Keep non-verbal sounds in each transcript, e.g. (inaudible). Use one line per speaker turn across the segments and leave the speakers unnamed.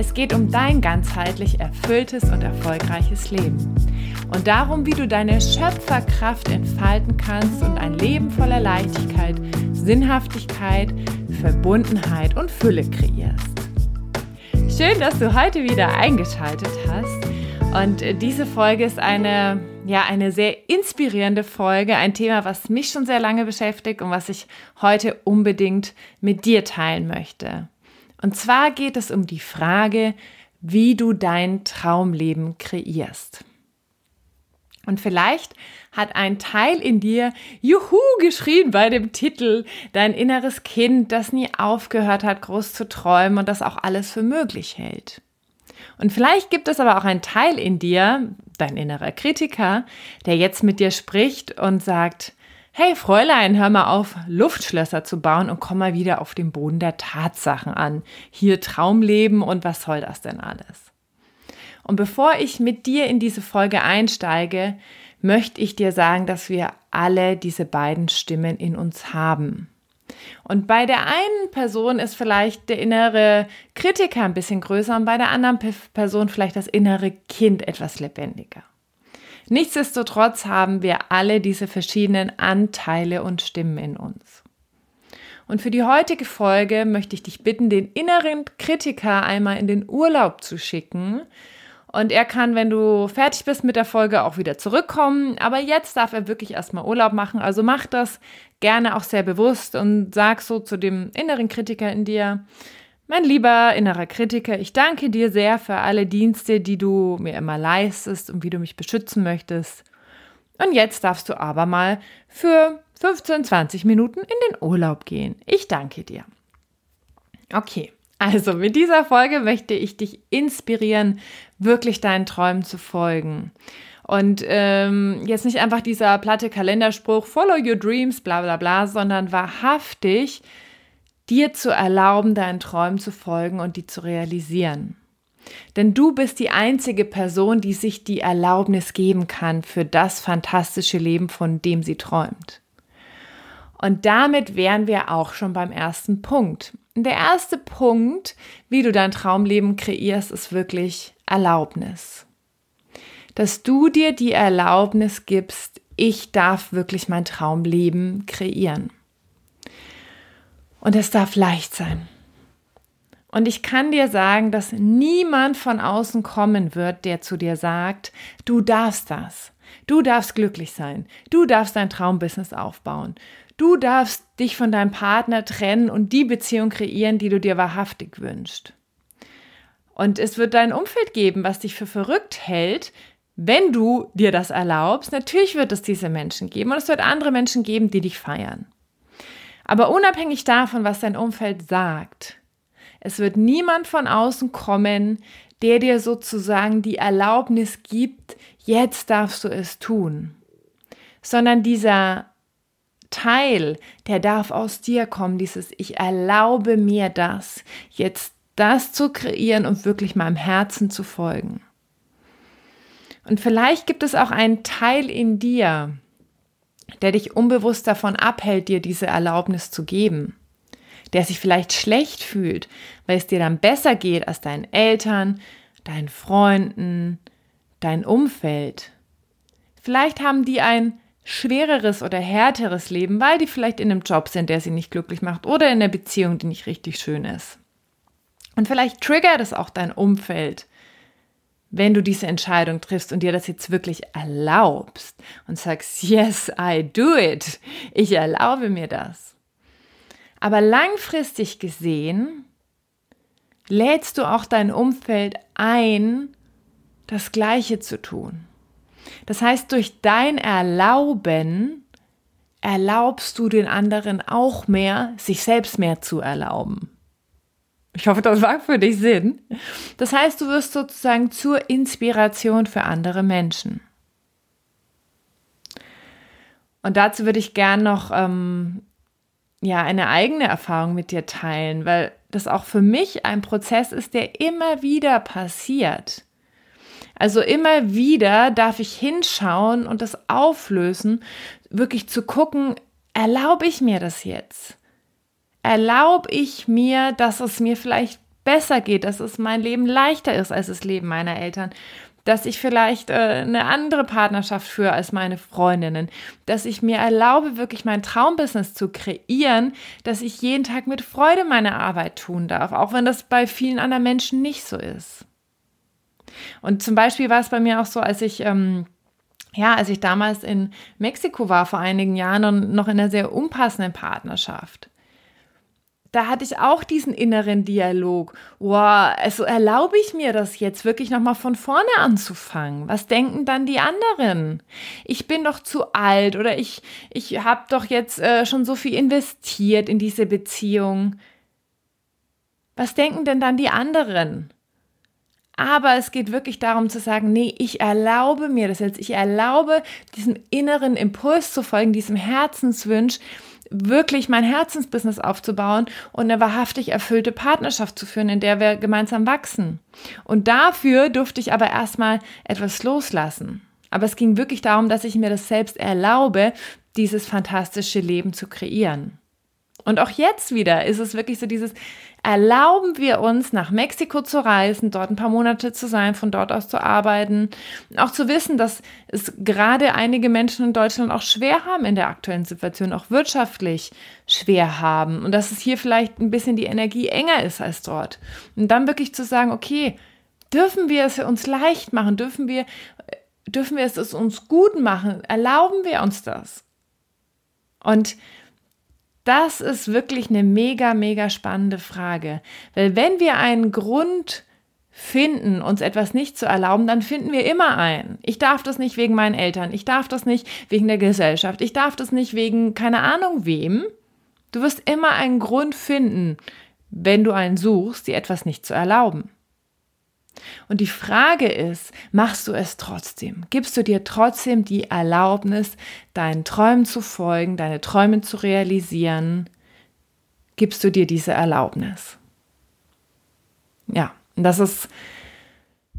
Es geht um dein ganzheitlich erfülltes und erfolgreiches Leben und darum, wie du deine Schöpferkraft entfalten kannst und ein Leben voller Leichtigkeit, Sinnhaftigkeit, Verbundenheit und Fülle kreierst. Schön, dass du heute wieder eingeschaltet hast. Und diese Folge ist eine, ja, eine sehr inspirierende Folge, ein Thema, was mich schon sehr lange beschäftigt und was ich heute unbedingt mit dir teilen möchte. Und zwar geht es um die Frage, wie du dein Traumleben kreierst. Und vielleicht hat ein Teil in dir Juhu geschrien bei dem Titel, dein inneres Kind, das nie aufgehört hat, groß zu träumen und das auch alles für möglich hält. Und vielleicht gibt es aber auch einen Teil in dir, dein innerer Kritiker, der jetzt mit dir spricht und sagt, Hey Fräulein, hör mal auf, Luftschlösser zu bauen und komm mal wieder auf den Boden der Tatsachen an. Hier Traumleben und was soll das denn alles? Und bevor ich mit dir in diese Folge einsteige, möchte ich dir sagen, dass wir alle diese beiden Stimmen in uns haben. Und bei der einen Person ist vielleicht der innere Kritiker ein bisschen größer und bei der anderen Person vielleicht das innere Kind etwas lebendiger. Nichtsdestotrotz haben wir alle diese verschiedenen Anteile und Stimmen in uns. Und für die heutige Folge möchte ich dich bitten, den inneren Kritiker einmal in den Urlaub zu schicken. Und er kann, wenn du fertig bist mit der Folge, auch wieder zurückkommen. Aber jetzt darf er wirklich erstmal Urlaub machen. Also mach das gerne auch sehr bewusst und sag so zu dem inneren Kritiker in dir, mein lieber innerer Kritiker, ich danke dir sehr für alle Dienste, die du mir immer leistest und wie du mich beschützen möchtest. Und jetzt darfst du aber mal für 15, 20 Minuten in den Urlaub gehen. Ich danke dir. Okay, also mit dieser Folge möchte ich dich inspirieren, wirklich deinen Träumen zu folgen. Und ähm, jetzt nicht einfach dieser platte Kalenderspruch, follow your dreams, bla bla bla, sondern wahrhaftig dir zu erlauben, deinen Träumen zu folgen und die zu realisieren. Denn du bist die einzige Person, die sich die Erlaubnis geben kann für das fantastische Leben, von dem sie träumt. Und damit wären wir auch schon beim ersten Punkt. der erste Punkt, wie du dein Traumleben kreierst, ist wirklich Erlaubnis. Dass du dir die Erlaubnis gibst, ich darf wirklich mein Traumleben kreieren. Und es darf leicht sein. Und ich kann dir sagen, dass niemand von außen kommen wird, der zu dir sagt, du darfst das. Du darfst glücklich sein. Du darfst dein Traumbusiness aufbauen. Du darfst dich von deinem Partner trennen und die Beziehung kreieren, die du dir wahrhaftig wünschst. Und es wird dein Umfeld geben, was dich für verrückt hält, wenn du dir das erlaubst. Natürlich wird es diese Menschen geben und es wird andere Menschen geben, die dich feiern. Aber unabhängig davon, was dein Umfeld sagt, es wird niemand von außen kommen, der dir sozusagen die Erlaubnis gibt, jetzt darfst du es tun, sondern dieser Teil, der darf aus dir kommen, dieses Ich erlaube mir das, jetzt das zu kreieren und wirklich meinem Herzen zu folgen. Und vielleicht gibt es auch einen Teil in dir, der dich unbewusst davon abhält, dir diese Erlaubnis zu geben, der sich vielleicht schlecht fühlt, weil es dir dann besser geht als deinen Eltern, deinen Freunden, dein Umfeld. Vielleicht haben die ein schwereres oder härteres Leben, weil die vielleicht in einem Job sind, der sie nicht glücklich macht oder in einer Beziehung, die nicht richtig schön ist. Und vielleicht triggert es auch dein Umfeld, wenn du diese Entscheidung triffst und dir das jetzt wirklich erlaubst und sagst, yes, I do it, ich erlaube mir das. Aber langfristig gesehen lädst du auch dein Umfeld ein, das Gleiche zu tun. Das heißt, durch dein Erlauben erlaubst du den anderen auch mehr, sich selbst mehr zu erlauben. Ich hoffe, das macht für dich Sinn. Das heißt, du wirst sozusagen zur Inspiration für andere Menschen. Und dazu würde ich gern noch ähm, ja eine eigene Erfahrung mit dir teilen, weil das auch für mich ein Prozess ist, der immer wieder passiert. Also immer wieder darf ich hinschauen und das auflösen, wirklich zu gucken, erlaube ich mir das jetzt? Erlaube ich mir, dass es mir vielleicht besser geht, dass es mein Leben leichter ist als das Leben meiner Eltern, dass ich vielleicht äh, eine andere Partnerschaft führe als meine Freundinnen, dass ich mir erlaube, wirklich mein Traumbusiness zu kreieren, dass ich jeden Tag mit Freude meine Arbeit tun darf, auch wenn das bei vielen anderen Menschen nicht so ist. Und zum Beispiel war es bei mir auch so, als ich ähm, ja, als ich damals in Mexiko war vor einigen Jahren und noch in einer sehr unpassenden Partnerschaft da hatte ich auch diesen inneren Dialog. Wow, also erlaube ich mir das jetzt wirklich nochmal von vorne anzufangen? Was denken dann die anderen? Ich bin doch zu alt oder ich, ich habe doch jetzt äh, schon so viel investiert in diese Beziehung. Was denken denn dann die anderen? Aber es geht wirklich darum zu sagen, nee, ich erlaube mir das jetzt. Ich erlaube diesem inneren Impuls zu folgen, diesem Herzenswunsch, wirklich mein Herzensbusiness aufzubauen und eine wahrhaftig erfüllte Partnerschaft zu führen, in der wir gemeinsam wachsen. Und dafür durfte ich aber erstmal etwas loslassen. Aber es ging wirklich darum, dass ich mir das selbst erlaube, dieses fantastische Leben zu kreieren. Und auch jetzt wieder ist es wirklich so dieses, erlauben wir uns, nach Mexiko zu reisen, dort ein paar Monate zu sein, von dort aus zu arbeiten, auch zu wissen, dass es gerade einige Menschen in Deutschland auch schwer haben in der aktuellen Situation, auch wirtschaftlich schwer haben und dass es hier vielleicht ein bisschen die Energie enger ist als dort. Und dann wirklich zu sagen, okay, dürfen wir es uns leicht machen, dürfen wir, dürfen wir es uns gut machen, erlauben wir uns das? Und das ist wirklich eine mega, mega spannende Frage. Weil wenn wir einen Grund finden, uns etwas nicht zu erlauben, dann finden wir immer einen. Ich darf das nicht wegen meinen Eltern, ich darf das nicht wegen der Gesellschaft, ich darf das nicht wegen keine Ahnung wem. Du wirst immer einen Grund finden, wenn du einen suchst, dir etwas nicht zu erlauben. Und die Frage ist, machst du es trotzdem? Gibst du dir trotzdem die Erlaubnis, deinen Träumen zu folgen, deine Träume zu realisieren? Gibst du dir diese Erlaubnis? Ja, und das ist,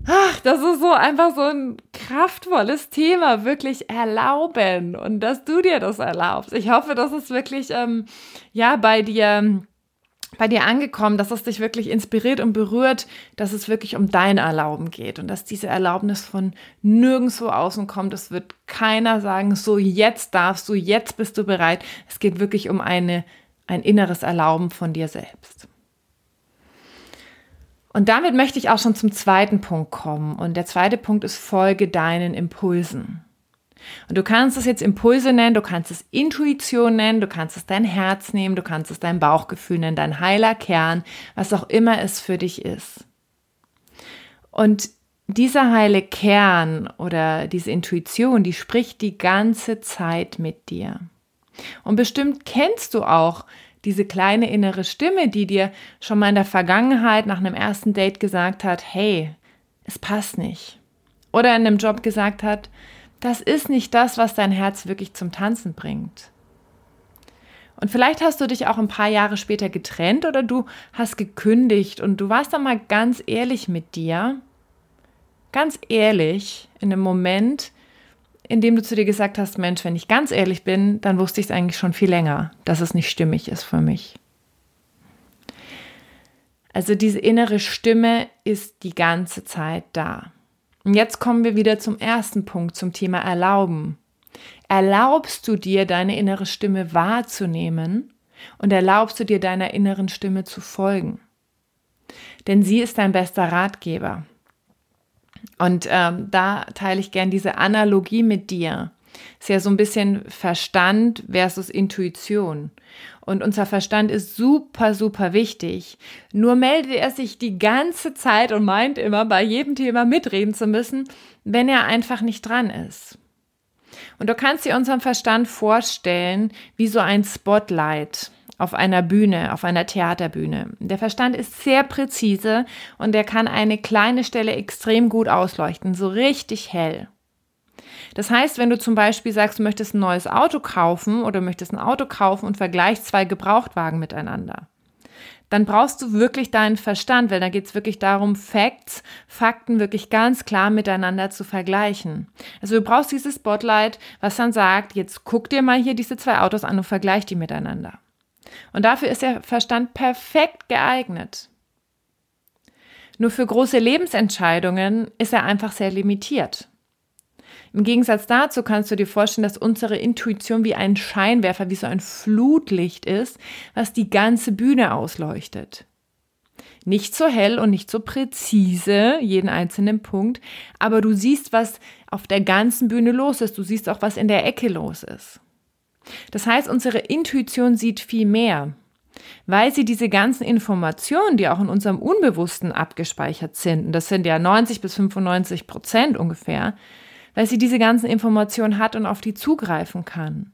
ach, das ist so einfach so ein kraftvolles Thema, wirklich erlauben und dass du dir das erlaubst. Ich hoffe, dass es wirklich, ähm, ja, bei dir bei dir angekommen, dass es dich wirklich inspiriert und berührt, dass es wirklich um dein Erlauben geht und dass diese Erlaubnis von nirgendwo außen kommt. Es wird keiner sagen, so jetzt darfst du, jetzt bist du bereit. Es geht wirklich um eine, ein inneres Erlauben von dir selbst. Und damit möchte ich auch schon zum zweiten Punkt kommen. Und der zweite Punkt ist, folge deinen Impulsen. Und du kannst es jetzt Impulse nennen, du kannst es Intuition nennen, du kannst es dein Herz nehmen, du kannst es dein Bauchgefühl nennen, dein heiler Kern, was auch immer es für dich ist. Und dieser heile Kern oder diese Intuition, die spricht die ganze Zeit mit dir. Und bestimmt kennst du auch diese kleine innere Stimme, die dir schon mal in der Vergangenheit nach einem ersten Date gesagt hat, hey, es passt nicht. Oder in einem Job gesagt hat, das ist nicht das, was dein Herz wirklich zum Tanzen bringt. Und vielleicht hast du dich auch ein paar Jahre später getrennt oder du hast gekündigt und du warst dann mal ganz ehrlich mit dir, ganz ehrlich in einem Moment, in dem du zu dir gesagt hast, Mensch, wenn ich ganz ehrlich bin, dann wusste ich es eigentlich schon viel länger, dass es nicht stimmig ist für mich. Also diese innere Stimme ist die ganze Zeit da. Und jetzt kommen wir wieder zum ersten Punkt, zum Thema Erlauben. Erlaubst du dir, deine innere Stimme wahrzunehmen und erlaubst du dir, deiner inneren Stimme zu folgen? Denn sie ist dein bester Ratgeber. Und ähm, da teile ich gern diese Analogie mit dir. Ist ja so ein bisschen Verstand versus Intuition. Und unser Verstand ist super, super wichtig. Nur meldet er sich die ganze Zeit und meint immer, bei jedem Thema mitreden zu müssen, wenn er einfach nicht dran ist. Und du kannst dir unseren Verstand vorstellen wie so ein Spotlight. auf einer Bühne, auf einer Theaterbühne. Der Verstand ist sehr präzise und der kann eine kleine Stelle extrem gut ausleuchten, so richtig hell. Das heißt, wenn du zum Beispiel sagst, du möchtest ein neues Auto kaufen oder möchtest ein Auto kaufen und vergleichst zwei Gebrauchtwagen miteinander, dann brauchst du wirklich deinen Verstand, weil da geht es wirklich darum, Facts, Fakten wirklich ganz klar miteinander zu vergleichen. Also du brauchst dieses Spotlight, was dann sagt, jetzt guck dir mal hier diese zwei Autos an und vergleich die miteinander. Und dafür ist der Verstand perfekt geeignet. Nur für große Lebensentscheidungen ist er einfach sehr limitiert. Im Gegensatz dazu kannst du dir vorstellen, dass unsere Intuition wie ein Scheinwerfer, wie so ein Flutlicht ist, was die ganze Bühne ausleuchtet. Nicht so hell und nicht so präzise, jeden einzelnen Punkt, aber du siehst, was auf der ganzen Bühne los ist. Du siehst auch, was in der Ecke los ist. Das heißt, unsere Intuition sieht viel mehr, weil sie diese ganzen Informationen, die auch in unserem Unbewussten abgespeichert sind, und das sind ja 90 bis 95 Prozent ungefähr, weil sie diese ganzen Informationen hat und auf die zugreifen kann.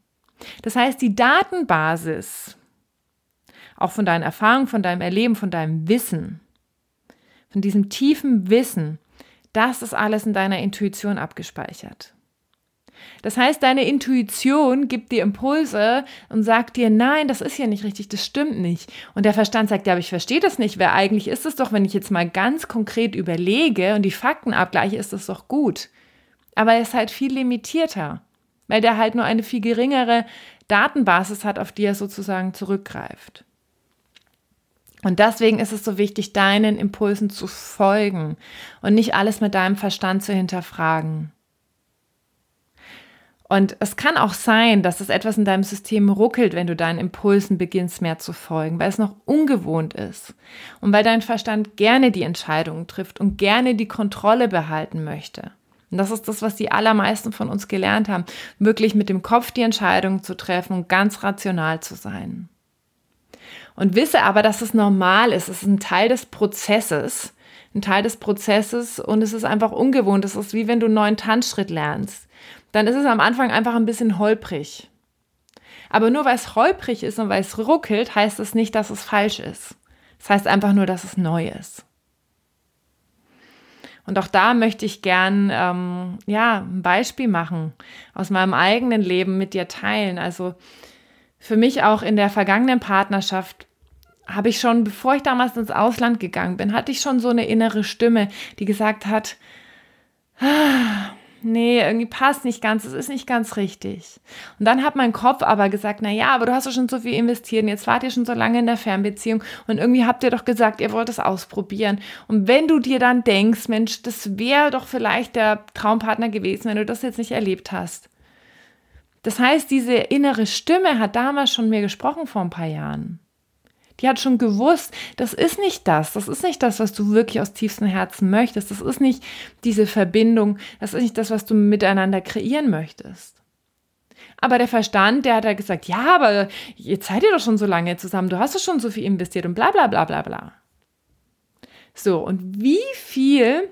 Das heißt, die Datenbasis, auch von deinen Erfahrungen, von deinem Erleben, von deinem Wissen, von diesem tiefen Wissen, das ist alles in deiner Intuition abgespeichert. Das heißt, deine Intuition gibt dir Impulse und sagt dir, nein, das ist hier nicht richtig, das stimmt nicht. Und der Verstand sagt, ja, aber ich verstehe das nicht, weil eigentlich ist es doch, wenn ich jetzt mal ganz konkret überlege und die Fakten abgleiche, ist das doch gut. Aber er ist halt viel limitierter, weil der halt nur eine viel geringere Datenbasis hat, auf die er sozusagen zurückgreift. Und deswegen ist es so wichtig, deinen Impulsen zu folgen und nicht alles mit deinem Verstand zu hinterfragen. Und es kann auch sein, dass es etwas in deinem System ruckelt, wenn du deinen Impulsen beginnst mehr zu folgen, weil es noch ungewohnt ist und weil dein Verstand gerne die Entscheidungen trifft und gerne die Kontrolle behalten möchte. Und das ist das, was die allermeisten von uns gelernt haben, wirklich mit dem Kopf die Entscheidungen zu treffen und ganz rational zu sein. Und wisse aber, dass es normal ist, es ist ein Teil des Prozesses, ein Teil des Prozesses und es ist einfach ungewohnt. Es ist wie wenn du einen neuen Tanzschritt lernst dann ist es am Anfang einfach ein bisschen holprig. Aber nur weil es holprig ist und weil es ruckelt, heißt es nicht, dass es falsch ist. Es heißt einfach nur, dass es neu ist. Und auch da möchte ich gern ähm, ja, ein Beispiel machen, aus meinem eigenen Leben mit dir teilen. Also für mich auch in der vergangenen Partnerschaft habe ich schon, bevor ich damals ins Ausland gegangen bin, hatte ich schon so eine innere Stimme, die gesagt hat, ah, nee, irgendwie passt nicht ganz, es ist nicht ganz richtig. Und dann hat mein Kopf aber gesagt, na ja, aber du hast doch schon so viel investiert und jetzt wart ihr schon so lange in der Fernbeziehung und irgendwie habt ihr doch gesagt, ihr wollt es ausprobieren. Und wenn du dir dann denkst, Mensch, das wäre doch vielleicht der Traumpartner gewesen, wenn du das jetzt nicht erlebt hast. Das heißt, diese innere Stimme hat damals schon mir gesprochen vor ein paar Jahren. Die hat schon gewusst, das ist nicht das. Das ist nicht das, was du wirklich aus tiefstem Herzen möchtest. Das ist nicht diese Verbindung. Das ist nicht das, was du miteinander kreieren möchtest. Aber der Verstand, der hat ja gesagt, ja, aber jetzt seid ihr doch schon so lange zusammen, du hast doch schon so viel investiert und bla bla bla bla bla. So, und wie viel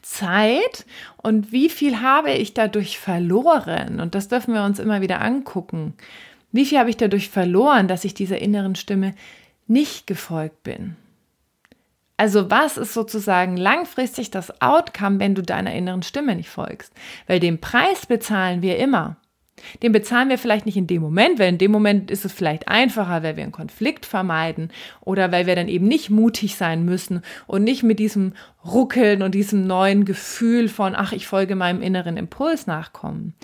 Zeit und wie viel habe ich dadurch verloren? Und das dürfen wir uns immer wieder angucken. Wie viel habe ich dadurch verloren, dass ich dieser inneren Stimme nicht gefolgt bin? Also was ist sozusagen langfristig das Outcome, wenn du deiner inneren Stimme nicht folgst? Weil den Preis bezahlen wir immer. Den bezahlen wir vielleicht nicht in dem Moment, weil in dem Moment ist es vielleicht einfacher, weil wir einen Konflikt vermeiden oder weil wir dann eben nicht mutig sein müssen und nicht mit diesem Ruckeln und diesem neuen Gefühl von, ach, ich folge meinem inneren Impuls nachkommen.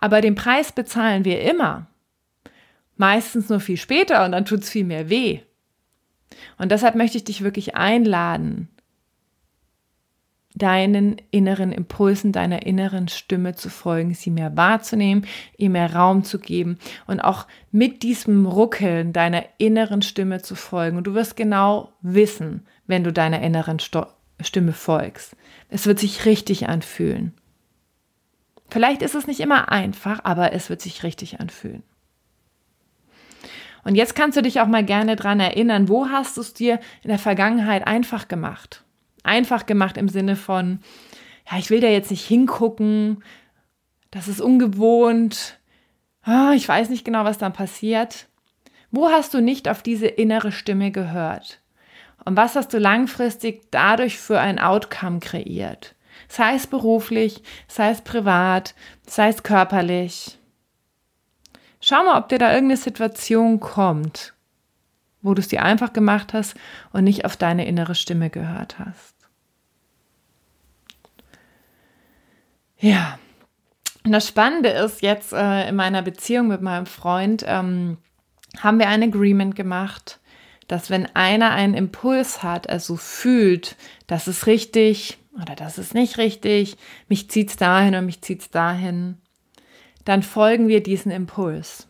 Aber den Preis bezahlen wir immer meistens nur viel später und dann tut es viel mehr weh. Und deshalb möchte ich dich wirklich einladen, deinen inneren Impulsen, deiner inneren Stimme zu folgen, sie mehr wahrzunehmen, ihr mehr Raum zu geben und auch mit diesem Ruckeln deiner inneren Stimme zu folgen. Und du wirst genau wissen, wenn du deiner inneren Sto Stimme folgst. Es wird sich richtig anfühlen. Vielleicht ist es nicht immer einfach, aber es wird sich richtig anfühlen. Und jetzt kannst du dich auch mal gerne dran erinnern, wo hast du es dir in der Vergangenheit einfach gemacht? Einfach gemacht im Sinne von, ja, ich will da jetzt nicht hingucken, das ist ungewohnt, oh, ich weiß nicht genau, was dann passiert. Wo hast du nicht auf diese innere Stimme gehört? Und was hast du langfristig dadurch für ein Outcome kreiert? Sei es beruflich, sei es privat, sei es körperlich. Schau mal, ob dir da irgendeine Situation kommt, wo du es dir einfach gemacht hast und nicht auf deine innere Stimme gehört hast. Ja, und das Spannende ist jetzt äh, in meiner Beziehung mit meinem Freund, ähm, haben wir ein Agreement gemacht, dass wenn einer einen Impuls hat, also fühlt, das ist richtig oder das ist nicht richtig, mich zieht es dahin und mich zieht es dahin, dann folgen wir diesen Impuls.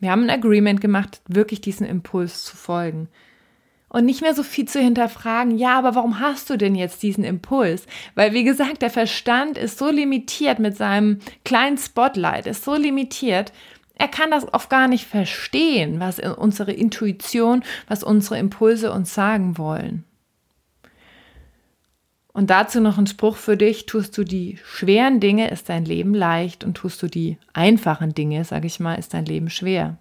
Wir haben ein Agreement gemacht, wirklich diesen Impuls zu folgen und nicht mehr so viel zu hinterfragen, ja, aber warum hast du denn jetzt diesen Impuls? Weil, wie gesagt, der Verstand ist so limitiert mit seinem kleinen Spotlight, ist so limitiert, er kann das oft gar nicht verstehen, was unsere Intuition, was unsere Impulse uns sagen wollen. Und dazu noch ein Spruch für dich, tust du die schweren Dinge, ist dein Leben leicht und tust du die einfachen Dinge, sage ich mal, ist dein Leben schwer.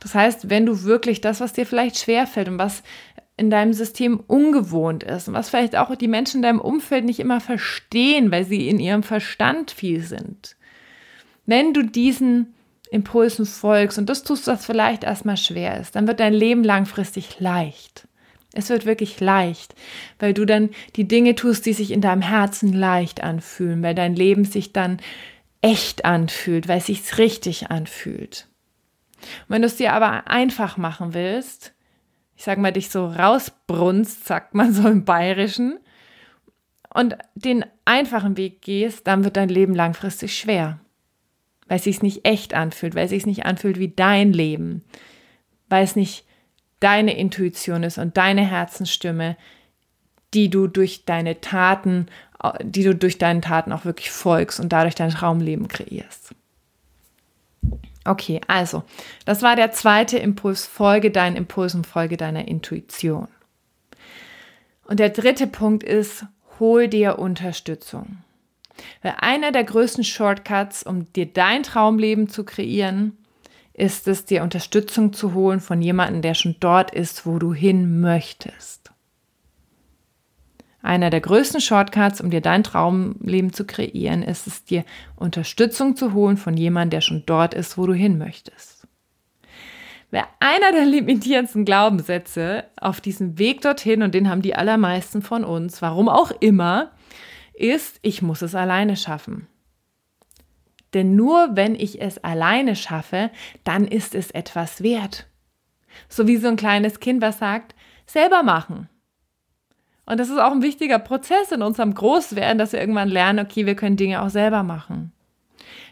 Das heißt, wenn du wirklich das, was dir vielleicht schwerfällt und was in deinem System ungewohnt ist und was vielleicht auch die Menschen in deinem Umfeld nicht immer verstehen, weil sie in ihrem Verstand viel sind. Wenn du diesen Impulsen folgst und das tust, was vielleicht erstmal schwer ist, dann wird dein Leben langfristig leicht. Es wird wirklich leicht, weil du dann die Dinge tust, die sich in deinem Herzen leicht anfühlen, weil dein Leben sich dann echt anfühlt, weil es sich richtig anfühlt. Und wenn du es dir aber einfach machen willst, ich sag mal, dich so rausbrunst, sagt man so im Bayerischen, und den einfachen Weg gehst, dann wird dein Leben langfristig schwer. Weil es sich nicht echt anfühlt, weil es sich nicht anfühlt wie dein Leben, weil es nicht deine Intuition ist und deine Herzensstimme, die du durch deine Taten, die du durch deine Taten auch wirklich folgst und dadurch dein Traumleben kreierst. Okay, also, das war der zweite Impuls. Folge deinen Impulsen, folge deiner Intuition. Und der dritte Punkt ist, hol dir Unterstützung. Weil einer der größten Shortcuts, um dir dein Traumleben zu kreieren, ist es, dir Unterstützung zu holen von jemandem, der schon dort ist, wo du hin möchtest. Einer der größten Shortcuts, um dir dein Traumleben zu kreieren, ist es dir Unterstützung zu holen von jemandem, der schon dort ist, wo du hin möchtest. Wer einer der limitierendsten Glaubenssätze auf diesem Weg dorthin, und den haben die allermeisten von uns, warum auch immer, ist, ich muss es alleine schaffen. Denn nur wenn ich es alleine schaffe, dann ist es etwas wert. So wie so ein kleines Kind, was sagt, selber machen. Und das ist auch ein wichtiger Prozess in unserem Großwerden, dass wir irgendwann lernen, okay, wir können Dinge auch selber machen.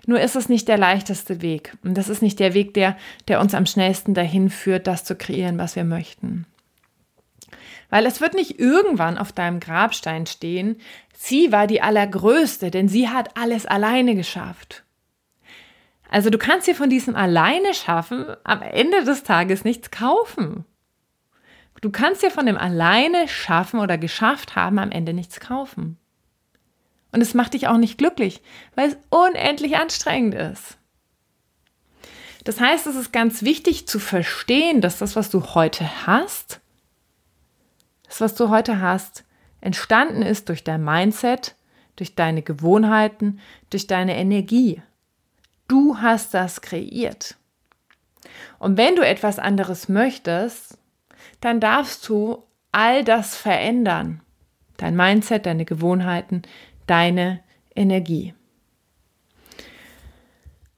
Nur ist es nicht der leichteste Weg. Und das ist nicht der Weg, der, der uns am schnellsten dahin führt, das zu kreieren, was wir möchten. Weil es wird nicht irgendwann auf deinem Grabstein stehen, sie war die Allergrößte, denn sie hat alles alleine geschafft. Also du kannst dir von diesem alleine schaffen am Ende des Tages nichts kaufen. Du kannst dir von dem alleine schaffen oder geschafft haben am Ende nichts kaufen. Und es macht dich auch nicht glücklich, weil es unendlich anstrengend ist. Das heißt, es ist ganz wichtig zu verstehen, dass das, was du heute hast, das, was du heute hast, entstanden ist durch dein Mindset, durch deine Gewohnheiten, durch deine Energie. Du hast das kreiert. Und wenn du etwas anderes möchtest, dann darfst du all das verändern. Dein Mindset, deine Gewohnheiten, deine Energie.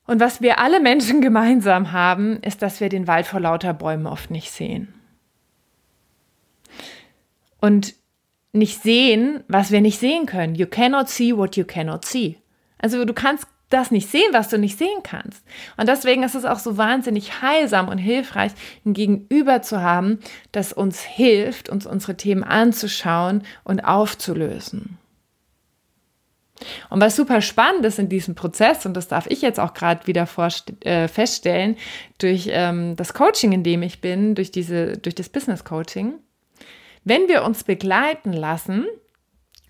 Und was wir alle Menschen (laughs) gemeinsam haben, ist, dass wir den Wald vor lauter Bäumen oft nicht sehen. Und nicht sehen, was wir nicht sehen können. You cannot see what you cannot see. Also du kannst das nicht sehen, was du nicht sehen kannst. Und deswegen ist es auch so wahnsinnig heilsam und hilfreich, ein Gegenüber zu haben, das uns hilft, uns unsere Themen anzuschauen und aufzulösen. Und was super spannend ist in diesem Prozess, und das darf ich jetzt auch gerade wieder äh, feststellen, durch ähm, das Coaching, in dem ich bin, durch, diese, durch das Business Coaching, wenn wir uns begleiten lassen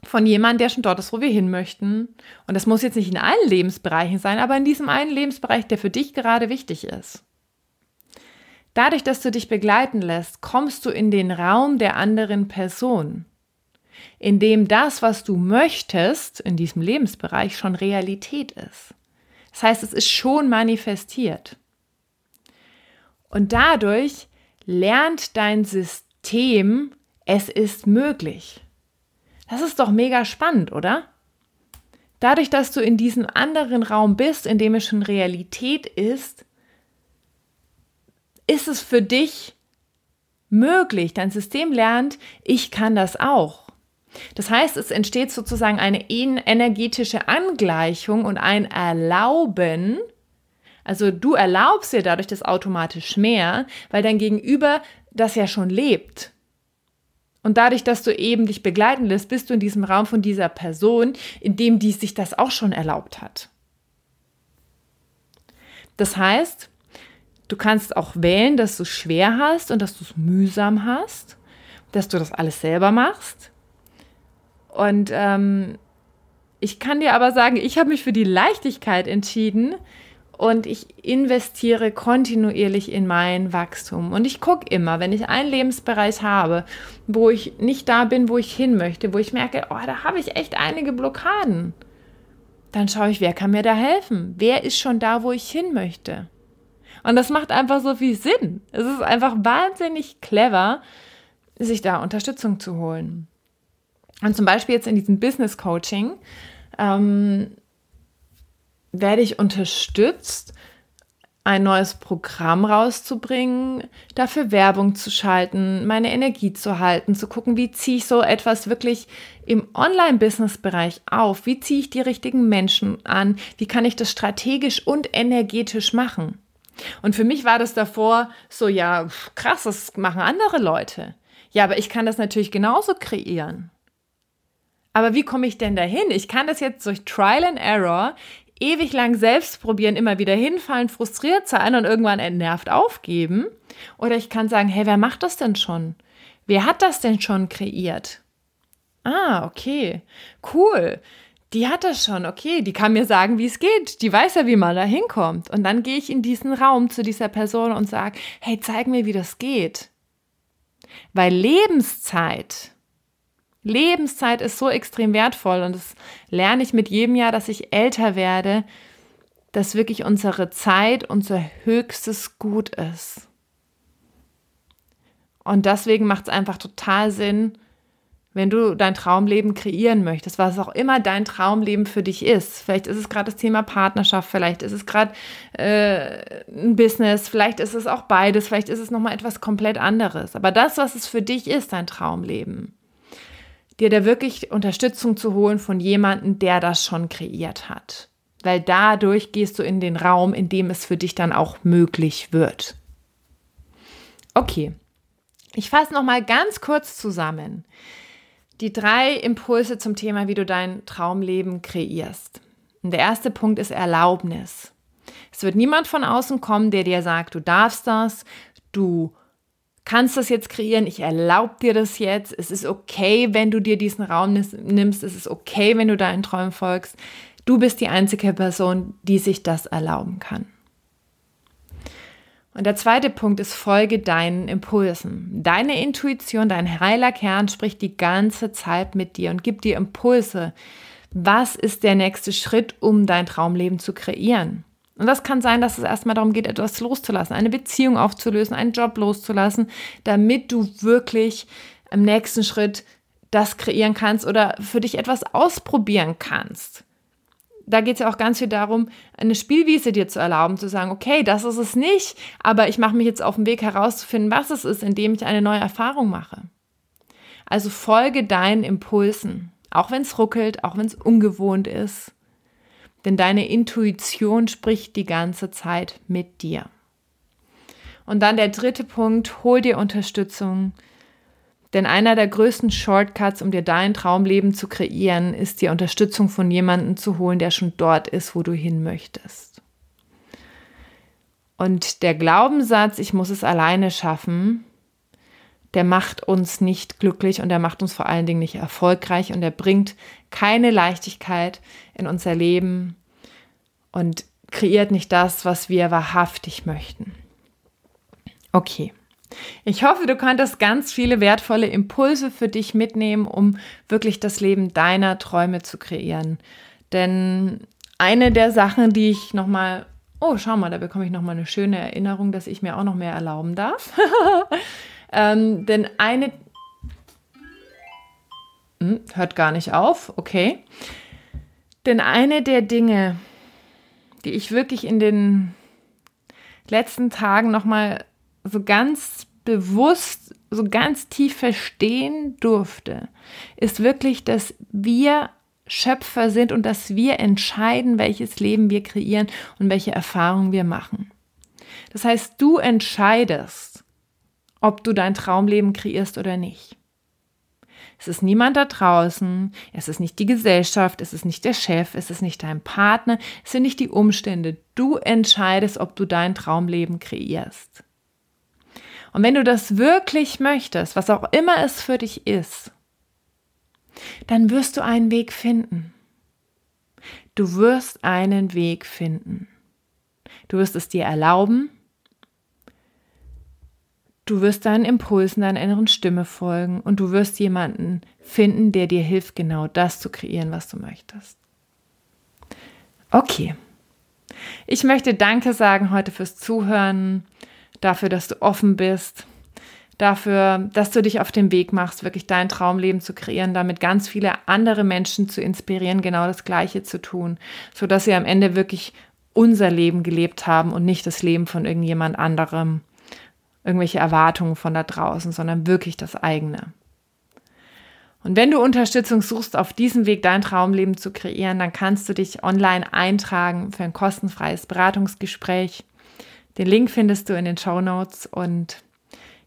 von jemandem, der schon dort ist, wo wir hin möchten. Und das muss jetzt nicht in allen Lebensbereichen sein, aber in diesem einen Lebensbereich, der für dich gerade wichtig ist. Dadurch, dass du dich begleiten lässt, kommst du in den Raum der anderen Person, in dem das, was du möchtest in diesem Lebensbereich schon Realität ist. Das heißt, es ist schon manifestiert. Und dadurch lernt dein System, es ist möglich. Das ist doch mega spannend, oder? Dadurch, dass du in diesem anderen Raum bist, in dem es schon Realität ist, ist es für dich möglich. Dein System lernt, ich kann das auch. Das heißt, es entsteht sozusagen eine energetische Angleichung und ein Erlauben. Also du erlaubst dir dadurch das automatisch mehr, weil dein Gegenüber das ja schon lebt. Und dadurch, dass du eben dich begleiten lässt, bist du in diesem Raum von dieser Person, in dem die sich das auch schon erlaubt hat. Das heißt, du kannst auch wählen, dass du es schwer hast und dass du es mühsam hast, dass du das alles selber machst. Und ähm, ich kann dir aber sagen, ich habe mich für die Leichtigkeit entschieden, und ich investiere kontinuierlich in mein Wachstum. Und ich gucke immer, wenn ich einen Lebensbereich habe, wo ich nicht da bin, wo ich hin möchte, wo ich merke, oh, da habe ich echt einige Blockaden, dann schaue ich, wer kann mir da helfen? Wer ist schon da, wo ich hin möchte? Und das macht einfach so viel Sinn. Es ist einfach wahnsinnig clever, sich da Unterstützung zu holen. Und zum Beispiel jetzt in diesem Business Coaching ähm, werde ich unterstützt, ein neues Programm rauszubringen, dafür Werbung zu schalten, meine Energie zu halten, zu gucken, wie ziehe ich so etwas wirklich im Online-Business-Bereich auf, wie ziehe ich die richtigen Menschen an, wie kann ich das strategisch und energetisch machen. Und für mich war das davor so, ja, krass, das machen andere Leute. Ja, aber ich kann das natürlich genauso kreieren. Aber wie komme ich denn dahin? Ich kann das jetzt durch Trial and Error ewig lang selbst probieren, immer wieder hinfallen, frustriert sein und irgendwann entnervt aufgeben. Oder ich kann sagen, hey, wer macht das denn schon? Wer hat das denn schon kreiert? Ah, okay, cool. Die hat das schon, okay, die kann mir sagen, wie es geht. Die weiß ja, wie man da hinkommt. Und dann gehe ich in diesen Raum zu dieser Person und sage, hey, zeig mir, wie das geht. Weil Lebenszeit Lebenszeit ist so extrem wertvoll und das lerne ich mit jedem Jahr, dass ich älter werde, dass wirklich unsere Zeit unser höchstes Gut ist. Und deswegen macht es einfach total Sinn, wenn du dein Traumleben kreieren möchtest, was auch immer dein Traumleben für dich ist. Vielleicht ist es gerade das Thema Partnerschaft, vielleicht ist es gerade äh, ein Business, vielleicht ist es auch beides, vielleicht ist es nochmal etwas komplett anderes. Aber das, was es für dich ist, dein Traumleben, dir da wirklich Unterstützung zu holen von jemandem, der das schon kreiert hat. Weil dadurch gehst du in den Raum, in dem es für dich dann auch möglich wird. Okay, ich fasse noch mal ganz kurz zusammen. Die drei Impulse zum Thema, wie du dein Traumleben kreierst. Und der erste Punkt ist Erlaubnis. Es wird niemand von außen kommen, der dir sagt, du darfst das, du kannst das jetzt kreieren, ich erlaube dir das jetzt, es ist okay, wenn du dir diesen Raum nimmst, es ist okay, wenn du deinen Träumen folgst. Du bist die einzige Person, die sich das erlauben kann. Und der zweite Punkt ist, folge deinen Impulsen. Deine Intuition, dein heiler Kern spricht die ganze Zeit mit dir und gibt dir Impulse. Was ist der nächste Schritt, um dein Traumleben zu kreieren? Und das kann sein, dass es erstmal darum geht, etwas loszulassen, eine Beziehung aufzulösen, einen Job loszulassen, damit du wirklich im nächsten Schritt das kreieren kannst oder für dich etwas ausprobieren kannst. Da geht es ja auch ganz viel darum, eine Spielwiese dir zu erlauben, zu sagen, okay, das ist es nicht, aber ich mache mich jetzt auf den Weg herauszufinden, was es ist, indem ich eine neue Erfahrung mache. Also folge deinen Impulsen, auch wenn es ruckelt, auch wenn es ungewohnt ist denn deine Intuition spricht die ganze Zeit mit dir. Und dann der dritte Punkt, hol dir Unterstützung. Denn einer der größten Shortcuts, um dir dein Traumleben zu kreieren, ist die Unterstützung von jemandem zu holen, der schon dort ist, wo du hin möchtest. Und der Glaubenssatz, ich muss es alleine schaffen, der macht uns nicht glücklich und der macht uns vor allen Dingen nicht erfolgreich und der bringt keine Leichtigkeit in unser Leben und kreiert nicht das, was wir wahrhaftig möchten. Okay. Ich hoffe, du konntest ganz viele wertvolle Impulse für dich mitnehmen, um wirklich das Leben deiner Träume zu kreieren. Denn eine der Sachen, die ich nochmal, oh, schau mal, da bekomme ich nochmal eine schöne Erinnerung, dass ich mir auch noch mehr erlauben darf. (laughs) Ähm, denn eine. Hm, hört gar nicht auf, okay. Denn eine der Dinge, die ich wirklich in den letzten Tagen nochmal so ganz bewusst, so ganz tief verstehen durfte, ist wirklich, dass wir Schöpfer sind und dass wir entscheiden, welches Leben wir kreieren und welche Erfahrungen wir machen. Das heißt, du entscheidest, ob du dein Traumleben kreierst oder nicht. Es ist niemand da draußen, es ist nicht die Gesellschaft, es ist nicht der Chef, es ist nicht dein Partner, es sind nicht die Umstände. Du entscheidest, ob du dein Traumleben kreierst. Und wenn du das wirklich möchtest, was auch immer es für dich ist, dann wirst du einen Weg finden. Du wirst einen Weg finden. Du wirst es dir erlauben, Du wirst deinen Impulsen, deiner inneren Stimme folgen und du wirst jemanden finden, der dir hilft, genau das zu kreieren, was du möchtest. Okay. Ich möchte Danke sagen heute fürs Zuhören, dafür, dass du offen bist, dafür, dass du dich auf den Weg machst, wirklich dein Traumleben zu kreieren, damit ganz viele andere Menschen zu inspirieren, genau das Gleiche zu tun, sodass sie am Ende wirklich unser Leben gelebt haben und nicht das Leben von irgendjemand anderem irgendwelche Erwartungen von da draußen, sondern wirklich das eigene. Und wenn du Unterstützung suchst, auf diesem Weg dein Traumleben zu kreieren, dann kannst du dich online eintragen für ein kostenfreies Beratungsgespräch. Den Link findest du in den Show Notes und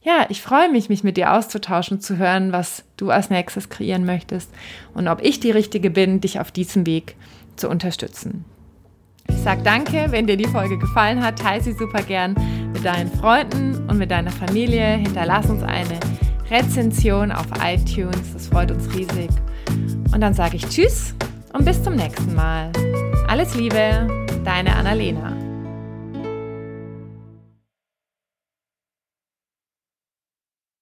ja, ich freue mich, mich mit dir auszutauschen, zu hören, was du als nächstes kreieren möchtest und ob ich die Richtige bin, dich auf diesem Weg zu unterstützen. Ich sage danke, wenn dir die Folge gefallen hat, teile sie super gern mit deinen Freunden und mit deiner Familie. Hinterlass uns eine Rezension auf iTunes, das freut uns riesig. Und dann sage ich Tschüss und bis zum nächsten Mal. Alles Liebe, deine Annalena.